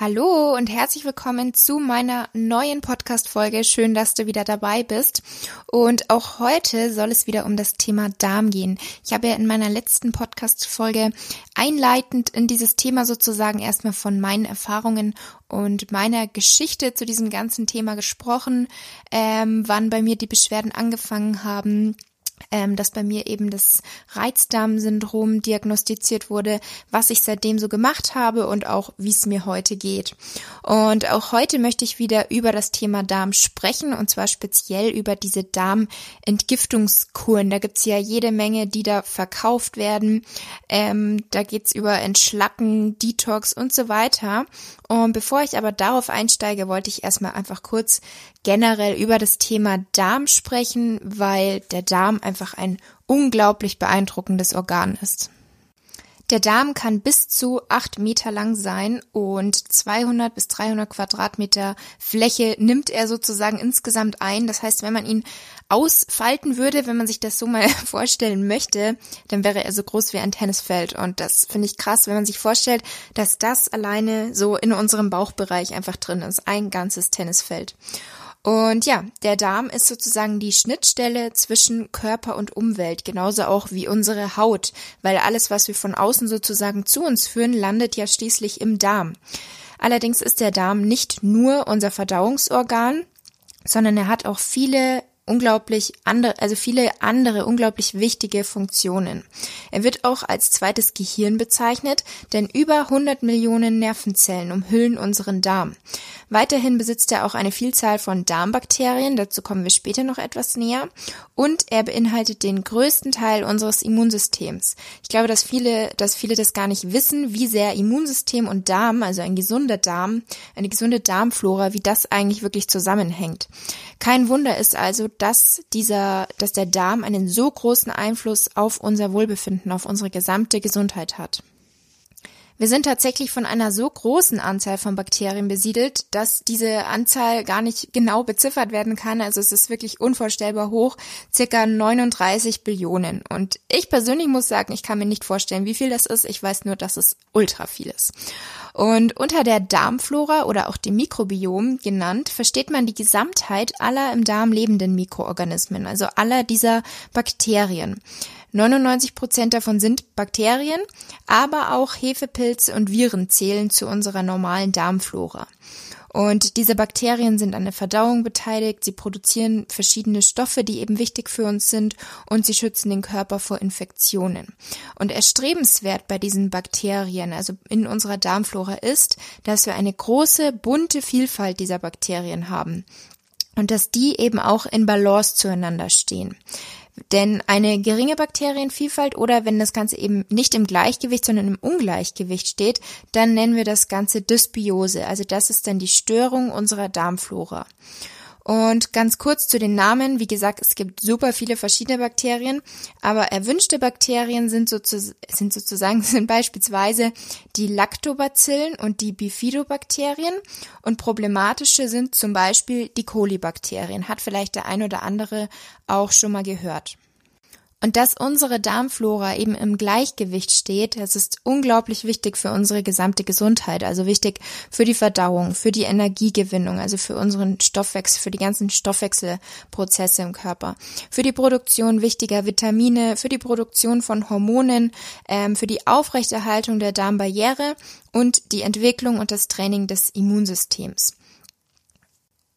Hallo und herzlich willkommen zu meiner neuen Podcast-Folge. Schön, dass du wieder dabei bist. Und auch heute soll es wieder um das Thema Darm gehen. Ich habe ja in meiner letzten Podcast-Folge einleitend in dieses Thema sozusagen erstmal von meinen Erfahrungen und meiner Geschichte zu diesem ganzen Thema gesprochen, ähm, wann bei mir die Beschwerden angefangen haben, ähm, dass bei mir eben das Reizdarmsyndrom diagnostiziert wurde, was ich seitdem so gemacht habe und auch wie es mir heute geht. Und auch heute möchte ich wieder über das Thema Darm sprechen und zwar speziell über diese Darmentgiftungskuren. Da gibt's ja jede Menge, die da verkauft werden. Ähm, da geht's über Entschlacken, Detox und so weiter. Und bevor ich aber darauf einsteige, wollte ich erstmal einfach kurz generell über das Thema Darm sprechen, weil der Darm einfach ein unglaublich beeindruckendes Organ ist. Der Darm kann bis zu acht Meter lang sein und 200 bis 300 Quadratmeter Fläche nimmt er sozusagen insgesamt ein. Das heißt, wenn man ihn ausfalten würde, wenn man sich das so mal vorstellen möchte, dann wäre er so groß wie ein Tennisfeld. Und das finde ich krass, wenn man sich vorstellt, dass das alleine so in unserem Bauchbereich einfach drin ist. Ein ganzes Tennisfeld. Und ja, der Darm ist sozusagen die Schnittstelle zwischen Körper und Umwelt, genauso auch wie unsere Haut, weil alles, was wir von außen sozusagen zu uns führen, landet ja schließlich im Darm. Allerdings ist der Darm nicht nur unser Verdauungsorgan, sondern er hat auch viele unglaublich andere, also viele andere unglaublich wichtige Funktionen. Er wird auch als zweites Gehirn bezeichnet, denn über 100 Millionen Nervenzellen umhüllen unseren Darm. Weiterhin besitzt er auch eine Vielzahl von Darmbakterien, dazu kommen wir später noch etwas näher, und er beinhaltet den größten Teil unseres Immunsystems. Ich glaube, dass viele, dass viele das gar nicht wissen, wie sehr Immunsystem und Darm, also ein gesunder Darm, eine gesunde Darmflora, wie das eigentlich wirklich zusammenhängt. Kein Wunder ist also, dass dieser, dass der Darm einen so großen Einfluss auf unser Wohlbefinden, auf unsere gesamte Gesundheit hat. Wir sind tatsächlich von einer so großen Anzahl von Bakterien besiedelt, dass diese Anzahl gar nicht genau beziffert werden kann. Also es ist wirklich unvorstellbar hoch, circa 39 Billionen. Und ich persönlich muss sagen, ich kann mir nicht vorstellen, wie viel das ist. Ich weiß nur, dass es ultra viel ist. Und unter der Darmflora oder auch dem Mikrobiom genannt, versteht man die Gesamtheit aller im Darm lebenden Mikroorganismen, also aller dieser Bakterien. 99 Prozent davon sind Bakterien, aber auch Hefepilze und Viren zählen zu unserer normalen Darmflora. Und diese Bakterien sind an der Verdauung beteiligt, sie produzieren verschiedene Stoffe, die eben wichtig für uns sind und sie schützen den Körper vor Infektionen. Und erstrebenswert bei diesen Bakterien, also in unserer Darmflora ist, dass wir eine große, bunte Vielfalt dieser Bakterien haben und dass die eben auch in Balance zueinander stehen. Denn eine geringe Bakterienvielfalt oder wenn das Ganze eben nicht im Gleichgewicht, sondern im Ungleichgewicht steht, dann nennen wir das Ganze Dysbiose. Also das ist dann die Störung unserer Darmflora. Und ganz kurz zu den Namen. Wie gesagt, es gibt super viele verschiedene Bakterien, aber erwünschte Bakterien sind, sozu sind sozusagen, sind beispielsweise die Lactobacillen und die Bifidobakterien und problematische sind zum Beispiel die Kolibakterien. Hat vielleicht der ein oder andere auch schon mal gehört. Und dass unsere Darmflora eben im Gleichgewicht steht, das ist unglaublich wichtig für unsere gesamte Gesundheit, also wichtig für die Verdauung, für die Energiegewinnung, also für unseren Stoffwechsel, für die ganzen Stoffwechselprozesse im Körper, für die Produktion wichtiger Vitamine, für die Produktion von Hormonen, ähm, für die Aufrechterhaltung der Darmbarriere und die Entwicklung und das Training des Immunsystems.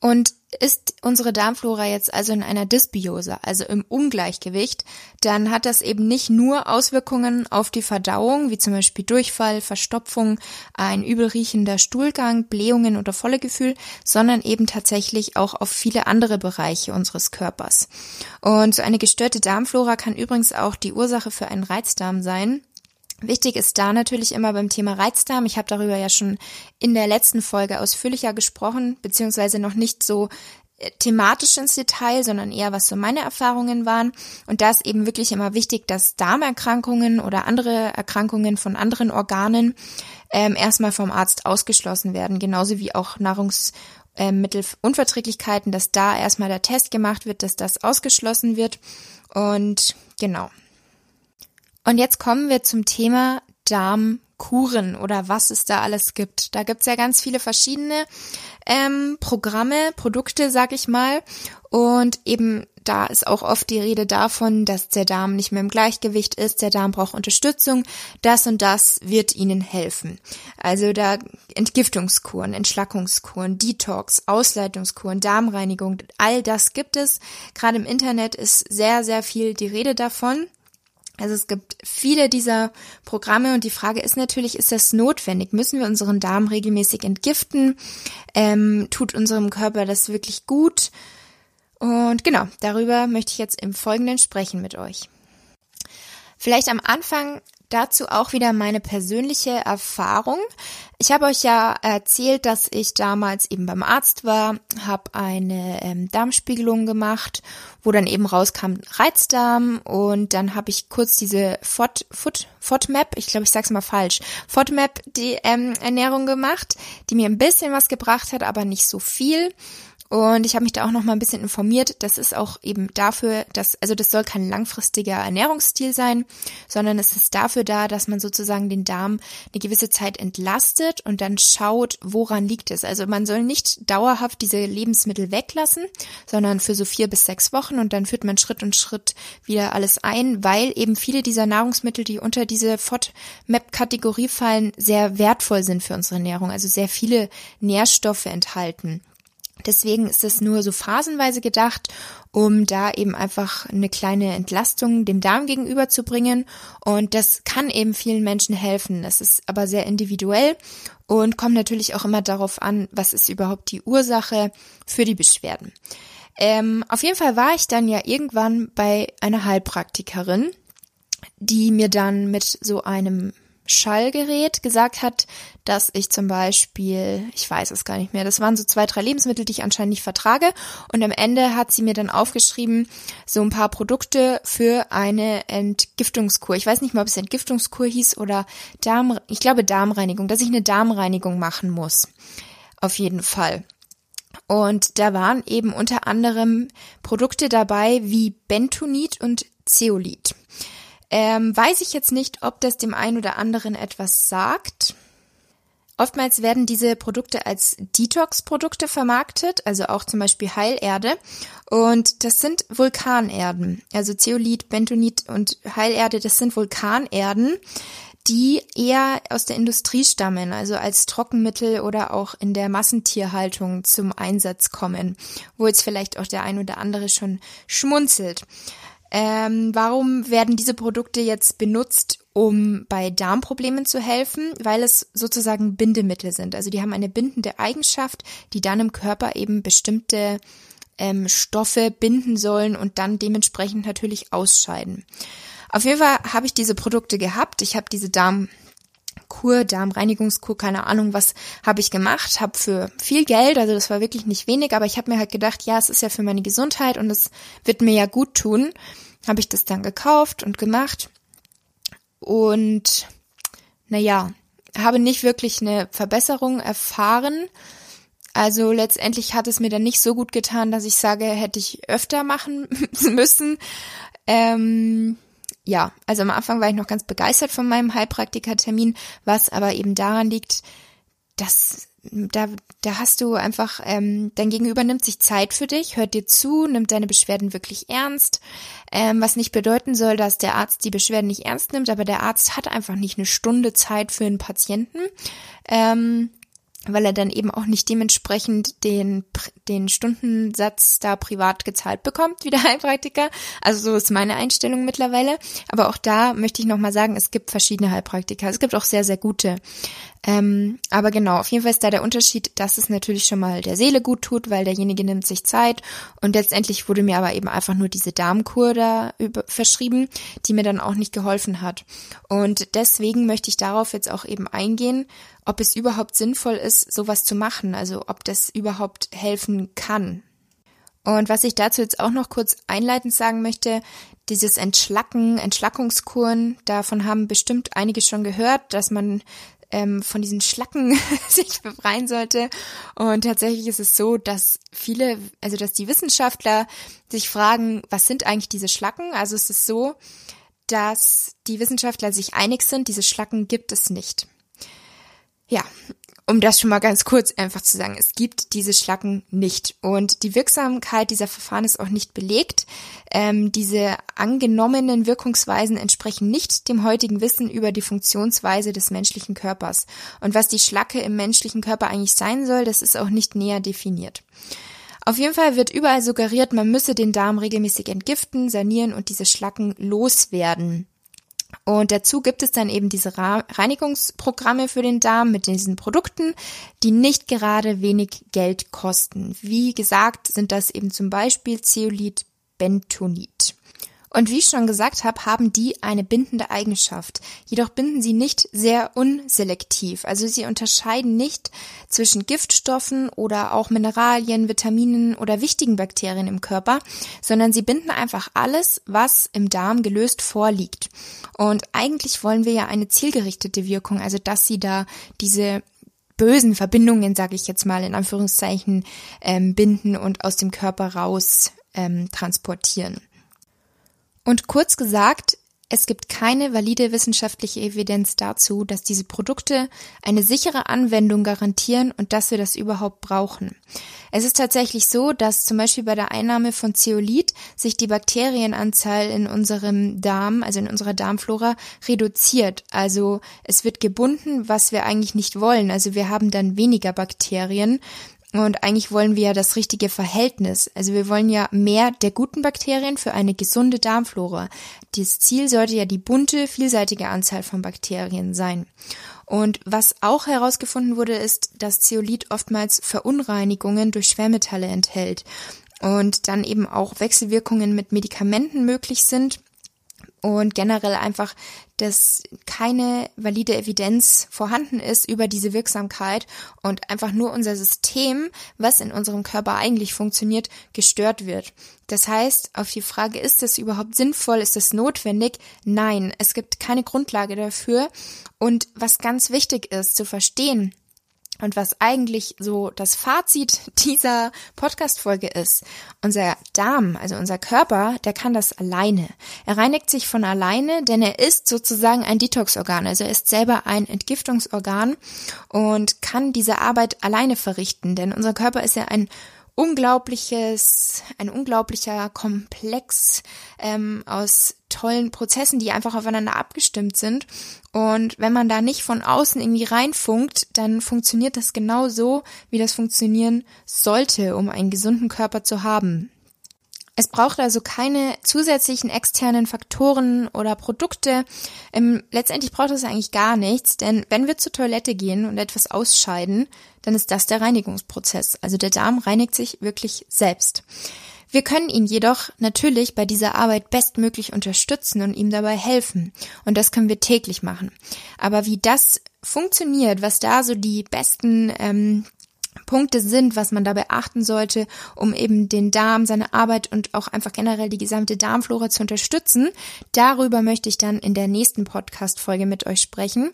Und ist unsere Darmflora jetzt also in einer Dysbiose, also im Ungleichgewicht, dann hat das eben nicht nur Auswirkungen auf die Verdauung, wie zum Beispiel Durchfall, Verstopfung, ein übelriechender Stuhlgang, Blähungen oder Vollegefühl, sondern eben tatsächlich auch auf viele andere Bereiche unseres Körpers. Und so eine gestörte Darmflora kann übrigens auch die Ursache für einen Reizdarm sein. Wichtig ist da natürlich immer beim Thema Reizdarm. Ich habe darüber ja schon in der letzten Folge ausführlicher gesprochen, beziehungsweise noch nicht so thematisch ins Detail, sondern eher was so meine Erfahrungen waren. Und da ist eben wirklich immer wichtig, dass Darmerkrankungen oder andere Erkrankungen von anderen Organen ähm, erstmal vom Arzt ausgeschlossen werden, genauso wie auch Nahrungsmittelunverträglichkeiten, dass da erstmal der Test gemacht wird, dass das ausgeschlossen wird. Und genau. Und jetzt kommen wir zum Thema Darmkuren oder was es da alles gibt. Da gibt's ja ganz viele verschiedene ähm, Programme, Produkte, sag ich mal. Und eben da ist auch oft die Rede davon, dass der Darm nicht mehr im Gleichgewicht ist, der Darm braucht Unterstützung, das und das wird ihnen helfen. Also da Entgiftungskuren, Entschlackungskuren, Detox, Ausleitungskuren, Darmreinigung, all das gibt es. Gerade im Internet ist sehr, sehr viel die Rede davon. Also es gibt viele dieser Programme und die Frage ist natürlich, ist das notwendig? Müssen wir unseren Darm regelmäßig entgiften? Ähm, tut unserem Körper das wirklich gut? Und genau, darüber möchte ich jetzt im Folgenden sprechen mit euch. Vielleicht am Anfang dazu auch wieder meine persönliche Erfahrung. Ich habe euch ja erzählt, dass ich damals eben beim Arzt war, habe eine ähm, Darmspiegelung gemacht, wo dann eben rauskam Reizdarm und dann habe ich kurz diese FOD, FOD, FODMAP, ich glaube, ich sage es mal falsch, FODMAP die ähm, Ernährung gemacht, die mir ein bisschen was gebracht hat, aber nicht so viel. Und ich habe mich da auch noch mal ein bisschen informiert. Das ist auch eben dafür, dass, also das soll kein langfristiger Ernährungsstil sein, sondern es ist dafür da, dass man sozusagen den Darm eine gewisse Zeit entlastet und dann schaut, woran liegt es. Also man soll nicht dauerhaft diese Lebensmittel weglassen, sondern für so vier bis sechs Wochen und dann führt man Schritt und Schritt wieder alles ein, weil eben viele dieser Nahrungsmittel, die unter diese FODMAP-Kategorie fallen, sehr wertvoll sind für unsere Ernährung, also sehr viele Nährstoffe enthalten. Deswegen ist es nur so phasenweise gedacht, um da eben einfach eine kleine Entlastung dem Darm gegenüberzubringen. Und das kann eben vielen Menschen helfen. Das ist aber sehr individuell und kommt natürlich auch immer darauf an, was ist überhaupt die Ursache für die Beschwerden. Ähm, auf jeden Fall war ich dann ja irgendwann bei einer Heilpraktikerin, die mir dann mit so einem Schallgerät gesagt hat, dass ich zum Beispiel, ich weiß es gar nicht mehr, das waren so zwei, drei Lebensmittel, die ich anscheinend nicht vertrage. Und am Ende hat sie mir dann aufgeschrieben, so ein paar Produkte für eine Entgiftungskur. Ich weiß nicht mal, ob es Entgiftungskur hieß oder Darm, ich glaube Darmreinigung, dass ich eine Darmreinigung machen muss. Auf jeden Fall. Und da waren eben unter anderem Produkte dabei wie Bentonit und Zeolit. Ähm, weiß ich jetzt nicht, ob das dem einen oder anderen etwas sagt. Oftmals werden diese Produkte als Detox-Produkte vermarktet, also auch zum Beispiel Heilerde. Und das sind Vulkanerden. Also Zeolit, Bentonit und Heilerde, das sind Vulkanerden, die eher aus der Industrie stammen, also als Trockenmittel oder auch in der Massentierhaltung zum Einsatz kommen, wo jetzt vielleicht auch der ein oder andere schon schmunzelt. Ähm, warum werden diese Produkte jetzt benutzt, um bei Darmproblemen zu helfen? Weil es sozusagen Bindemittel sind. Also die haben eine bindende Eigenschaft, die dann im Körper eben bestimmte ähm, Stoffe binden sollen und dann dementsprechend natürlich ausscheiden. Auf jeden Fall habe ich diese Produkte gehabt. Ich habe diese Darm Kur, Darmreinigungskur, keine Ahnung, was habe ich gemacht, habe für viel Geld, also das war wirklich nicht wenig, aber ich habe mir halt gedacht, ja, es ist ja für meine Gesundheit und es wird mir ja gut tun, habe ich das dann gekauft und gemacht und naja, habe nicht wirklich eine Verbesserung erfahren. Also letztendlich hat es mir dann nicht so gut getan, dass ich sage, hätte ich öfter machen müssen. Ähm, ja, also am Anfang war ich noch ganz begeistert von meinem Heilpraktikertermin, was aber eben daran liegt, dass da, da hast du einfach, ähm, dein Gegenüber nimmt sich Zeit für dich, hört dir zu, nimmt deine Beschwerden wirklich ernst, ähm, was nicht bedeuten soll, dass der Arzt die Beschwerden nicht ernst nimmt, aber der Arzt hat einfach nicht eine Stunde Zeit für einen Patienten. Ähm, weil er dann eben auch nicht dementsprechend den, den Stundensatz da privat gezahlt bekommt, wie der Heilpraktiker. Also so ist meine Einstellung mittlerweile. Aber auch da möchte ich nochmal sagen, es gibt verschiedene Heilpraktiker. Es gibt auch sehr, sehr gute. Ähm, aber genau, auf jeden Fall ist da der Unterschied, dass es natürlich schon mal der Seele gut tut, weil derjenige nimmt sich Zeit und letztendlich wurde mir aber eben einfach nur diese Darmkur da über, verschrieben, die mir dann auch nicht geholfen hat. Und deswegen möchte ich darauf jetzt auch eben eingehen, ob es überhaupt sinnvoll ist, sowas zu machen, also ob das überhaupt helfen kann. Und was ich dazu jetzt auch noch kurz einleitend sagen möchte, dieses Entschlacken, Entschlackungskuren, davon haben bestimmt einige schon gehört, dass man ähm, von diesen Schlacken sich befreien sollte. Und tatsächlich ist es so, dass viele, also dass die Wissenschaftler sich fragen, was sind eigentlich diese Schlacken? Also es ist so, dass die Wissenschaftler sich einig sind, diese Schlacken gibt es nicht. Ja, um das schon mal ganz kurz einfach zu sagen, es gibt diese Schlacken nicht. Und die Wirksamkeit dieser Verfahren ist auch nicht belegt. Ähm, diese angenommenen Wirkungsweisen entsprechen nicht dem heutigen Wissen über die Funktionsweise des menschlichen Körpers. Und was die Schlacke im menschlichen Körper eigentlich sein soll, das ist auch nicht näher definiert. Auf jeden Fall wird überall suggeriert, man müsse den Darm regelmäßig entgiften, sanieren und diese Schlacken loswerden. Und dazu gibt es dann eben diese Reinigungsprogramme für den Darm mit diesen Produkten, die nicht gerade wenig Geld kosten. Wie gesagt, sind das eben zum Beispiel Zeolit Bentonit. Und wie ich schon gesagt habe, haben die eine bindende Eigenschaft. Jedoch binden sie nicht sehr unselektiv. Also sie unterscheiden nicht zwischen Giftstoffen oder auch Mineralien, Vitaminen oder wichtigen Bakterien im Körper, sondern sie binden einfach alles, was im Darm gelöst vorliegt. Und eigentlich wollen wir ja eine zielgerichtete Wirkung, also dass sie da diese bösen Verbindungen, sage ich jetzt mal in Anführungszeichen, ähm, binden und aus dem Körper raus ähm, transportieren. Und kurz gesagt, es gibt keine valide wissenschaftliche Evidenz dazu, dass diese Produkte eine sichere Anwendung garantieren und dass wir das überhaupt brauchen. Es ist tatsächlich so, dass zum Beispiel bei der Einnahme von Zeolit sich die Bakterienanzahl in unserem Darm, also in unserer Darmflora, reduziert. Also es wird gebunden, was wir eigentlich nicht wollen. Also wir haben dann weniger Bakterien und eigentlich wollen wir ja das richtige Verhältnis. Also wir wollen ja mehr der guten Bakterien für eine gesunde Darmflora. Das Ziel sollte ja die bunte, vielseitige Anzahl von Bakterien sein. Und was auch herausgefunden wurde, ist, dass Zeolit oftmals Verunreinigungen durch Schwermetalle enthält und dann eben auch Wechselwirkungen mit Medikamenten möglich sind und generell einfach, dass keine valide Evidenz vorhanden ist über diese Wirksamkeit und einfach nur unser System, was in unserem Körper eigentlich funktioniert, gestört wird. Das heißt, auf die Frage, ist das überhaupt sinnvoll, ist das notwendig? Nein, es gibt keine Grundlage dafür. Und was ganz wichtig ist zu verstehen, und was eigentlich so das Fazit dieser Podcast-Folge ist, unser Darm, also unser Körper, der kann das alleine. Er reinigt sich von alleine, denn er ist sozusagen ein Detox-Organ. Also er ist selber ein Entgiftungsorgan und kann diese Arbeit alleine verrichten, denn unser Körper ist ja ein unglaubliches, ein unglaublicher Komplex ähm, aus tollen Prozessen, die einfach aufeinander abgestimmt sind. Und wenn man da nicht von außen irgendwie reinfunkt, dann funktioniert das genau so, wie das funktionieren sollte, um einen gesunden Körper zu haben. Es braucht also keine zusätzlichen externen Faktoren oder Produkte. Ähm, letztendlich braucht es eigentlich gar nichts, denn wenn wir zur Toilette gehen und etwas ausscheiden, dann ist das der Reinigungsprozess. Also der Darm reinigt sich wirklich selbst. Wir können ihn jedoch natürlich bei dieser Arbeit bestmöglich unterstützen und ihm dabei helfen. Und das können wir täglich machen. Aber wie das funktioniert, was da so die besten ähm, Punkte sind, was man dabei achten sollte, um eben den Darm, seine Arbeit und auch einfach generell die gesamte Darmflora zu unterstützen. Darüber möchte ich dann in der nächsten Podcast-Folge mit euch sprechen.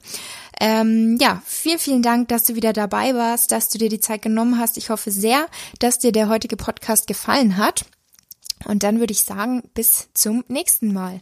Ähm, ja, vielen, vielen Dank, dass du wieder dabei warst, dass du dir die Zeit genommen hast. Ich hoffe sehr, dass dir der heutige Podcast gefallen hat. Und dann würde ich sagen, bis zum nächsten Mal.